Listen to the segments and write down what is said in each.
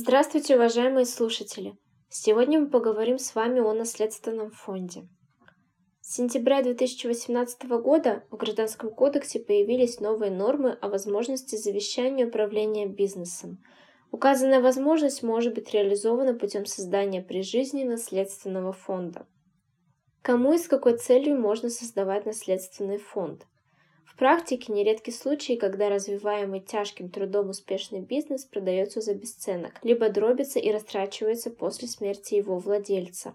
Здравствуйте, уважаемые слушатели! Сегодня мы поговорим с вами о наследственном фонде. С сентября 2018 года в Гражданском кодексе появились новые нормы о возможности завещания управления бизнесом. Указанная возможность может быть реализована путем создания при жизни наследственного фонда. Кому и с какой целью можно создавать наследственный фонд – практике нередки случаи, когда развиваемый тяжким трудом успешный бизнес продается за бесценок, либо дробится и растрачивается после смерти его владельца.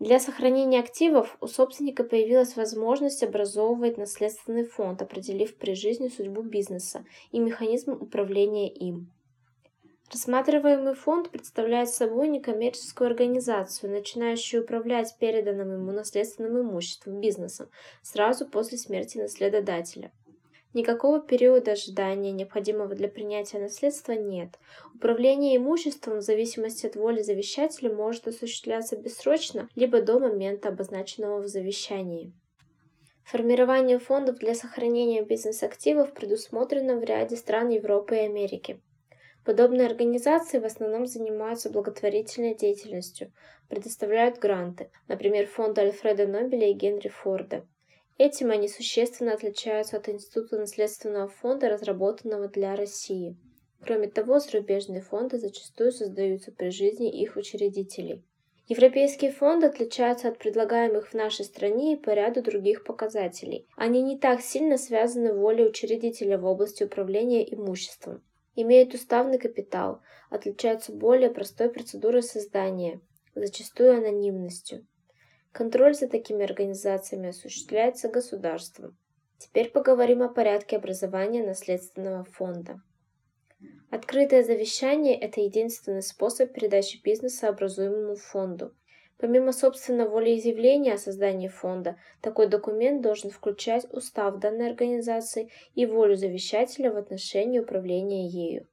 Для сохранения активов у собственника появилась возможность образовывать наследственный фонд, определив при жизни судьбу бизнеса и механизм управления им. Рассматриваемый фонд представляет собой некоммерческую организацию, начинающую управлять переданным ему наследственным имуществом, бизнесом, сразу после смерти наследодателя. Никакого периода ожидания, необходимого для принятия наследства, нет. Управление имуществом в зависимости от воли завещателя может осуществляться бессрочно, либо до момента, обозначенного в завещании. Формирование фондов для сохранения бизнес-активов предусмотрено в ряде стран Европы и Америки. Подобные организации в основном занимаются благотворительной деятельностью, предоставляют гранты, например, фонды Альфреда Нобеля и Генри Форда. Этим они существенно отличаются от Института наследственного фонда, разработанного для России. Кроме того, зарубежные фонды зачастую создаются при жизни их учредителей. Европейские фонды отличаются от предлагаемых в нашей стране и по ряду других показателей. Они не так сильно связаны волей учредителя в области управления имуществом имеют уставный капитал, отличаются более простой процедурой создания, зачастую анонимностью. Контроль за такими организациями осуществляется государством. Теперь поговорим о порядке образования наследственного фонда. Открытое завещание – это единственный способ передачи бизнеса образуемому фонду. Помимо собственного волеизъявления о создании фонда, такой документ должен включать устав данной организации и волю завещателя в отношении управления ею.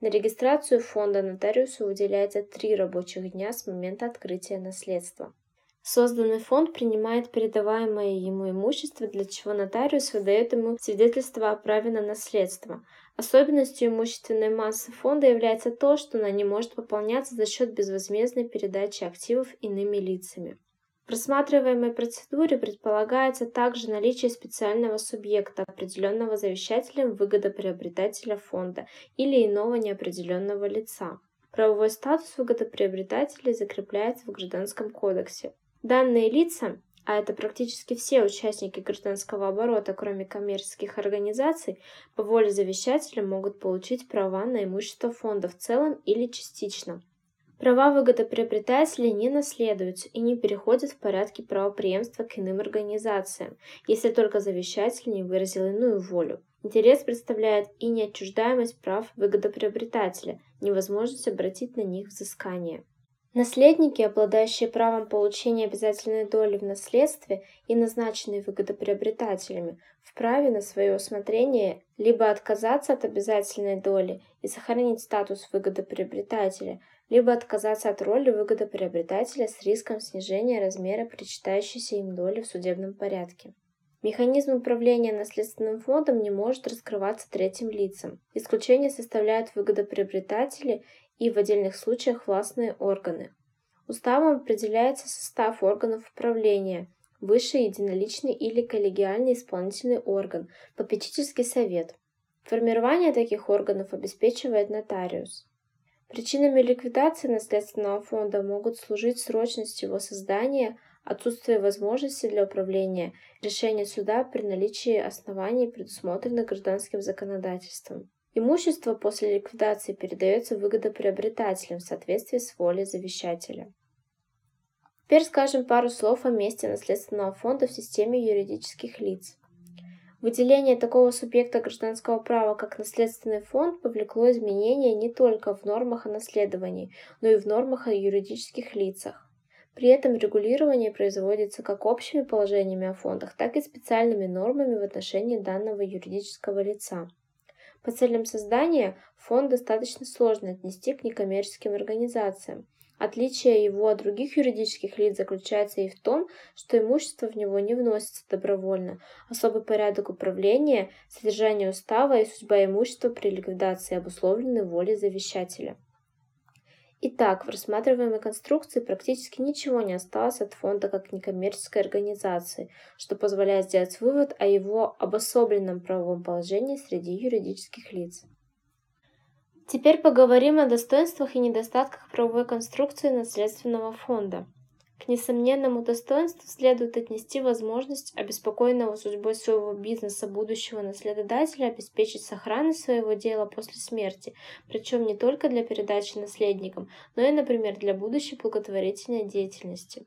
На регистрацию фонда нотариусу выделяется три рабочих дня с момента открытия наследства. Созданный фонд принимает передаваемое ему имущество, для чего нотариус выдает ему свидетельство о праве на наследство. Особенностью имущественной массы фонда является то, что она не может пополняться за счет безвозмездной передачи активов иными лицами. В рассматриваемой процедуре предполагается также наличие специального субъекта, определенного завещателем выгодоприобретателя фонда или иного неопределенного лица. Правовой статус выгодоприобретателей закрепляется в Гражданском кодексе. Данные лица, а это практически все участники гражданского оборота, кроме коммерческих организаций, по воле завещателя могут получить права на имущество фонда в целом или частично. Права выгодоприобретателей не наследуются и не переходят в порядке правопреемства к иным организациям, если только завещатель не выразил иную волю. Интерес представляет и неотчуждаемость прав выгодоприобретателя, невозможность обратить на них взыскание. Наследники, обладающие правом получения обязательной доли в наследстве и назначенные выгодоприобретателями, вправе на свое усмотрение либо отказаться от обязательной доли и сохранить статус выгодоприобретателя, либо отказаться от роли выгодоприобретателя с риском снижения размера причитающейся им доли в судебном порядке. Механизм управления наследственным фондом не может раскрываться третьим лицам. Исключение составляют выгодоприобретатели и в отдельных случаях властные органы. Уставом определяется состав органов управления, высший единоличный или коллегиальный исполнительный орган, попечительский совет. Формирование таких органов обеспечивает нотариус. Причинами ликвидации наследственного фонда могут служить срочность его создания, отсутствие возможности для управления, решение суда при наличии оснований, предусмотренных гражданским законодательством. Имущество после ликвидации передается выгодоприобретателям в соответствии с волей завещателя. Теперь скажем пару слов о месте наследственного фонда в системе юридических лиц. Выделение такого субъекта гражданского права, как наследственный фонд, повлекло изменения не только в нормах о наследовании, но и в нормах о юридических лицах. При этом регулирование производится как общими положениями о фондах, так и специальными нормами в отношении данного юридического лица. По целям создания фонд достаточно сложно отнести к некоммерческим организациям. Отличие его от других юридических лиц заключается и в том, что имущество в него не вносится добровольно. Особый порядок управления, содержание устава и судьба имущества при ликвидации обусловлены волей завещателя. Итак, в рассматриваемой конструкции практически ничего не осталось от фонда как некоммерческой организации, что позволяет сделать вывод о его обособленном правовом положении среди юридических лиц. Теперь поговорим о достоинствах и недостатках правовой конструкции наследственного фонда. К несомненному достоинству следует отнести возможность обеспокоенного судьбой своего бизнеса будущего наследодателя обеспечить сохранность своего дела после смерти, причем не только для передачи наследникам, но и, например, для будущей благотворительной деятельности.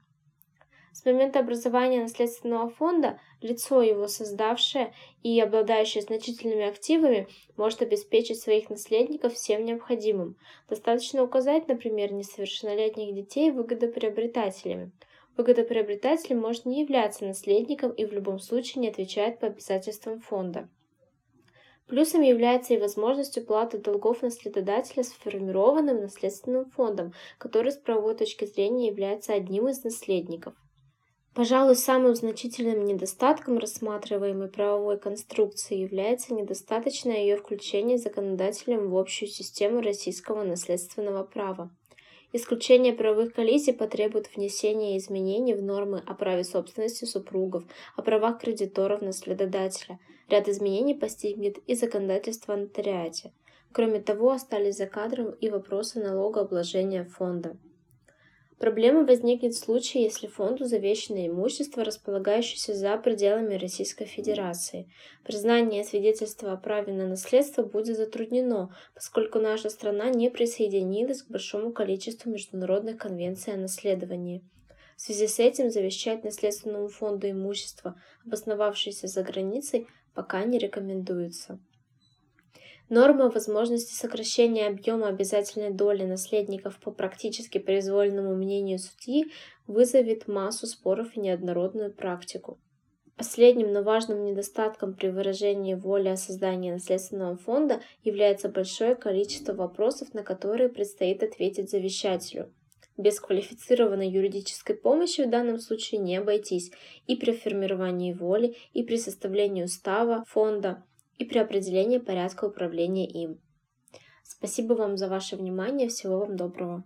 С момента образования наследственного фонда лицо, его создавшее и обладающее значительными активами, может обеспечить своих наследников всем необходимым. Достаточно указать, например, несовершеннолетних детей выгодоприобретателями. Выгодоприобретатель может не являться наследником и в любом случае не отвечает по обязательствам фонда. Плюсом является и возможность уплаты долгов наследодателя сформированным наследственным фондом, который с правовой точки зрения является одним из наследников. Пожалуй, самым значительным недостатком рассматриваемой правовой конструкции является недостаточное ее включение законодателем в общую систему российского наследственного права. Исключение правовых коллизий потребует внесения изменений в нормы о праве собственности супругов, о правах кредиторов наследодателя. Ряд изменений постигнет и законодательство о нотариате. Кроме того, остались за кадром и вопросы налогообложения фонда. Проблема возникнет в случае, если фонду завещано имущество, располагающееся за пределами Российской Федерации. Признание свидетельства о праве на наследство будет затруднено, поскольку наша страна не присоединилась к большому количеству международных конвенций о наследовании. В связи с этим завещать наследственному фонду имущество, обосновавшееся за границей, пока не рекомендуется. Норма возможности сокращения объема обязательной доли наследников по практически произвольному мнению судьи вызовет массу споров и неоднородную практику. Последним, но важным недостатком при выражении воли о создании наследственного фонда является большое количество вопросов, на которые предстоит ответить завещателю. Без квалифицированной юридической помощи в данном случае не обойтись и при формировании воли, и при составлении устава фонда, и при определении порядка управления им. Спасибо вам за ваше внимание, всего вам доброго.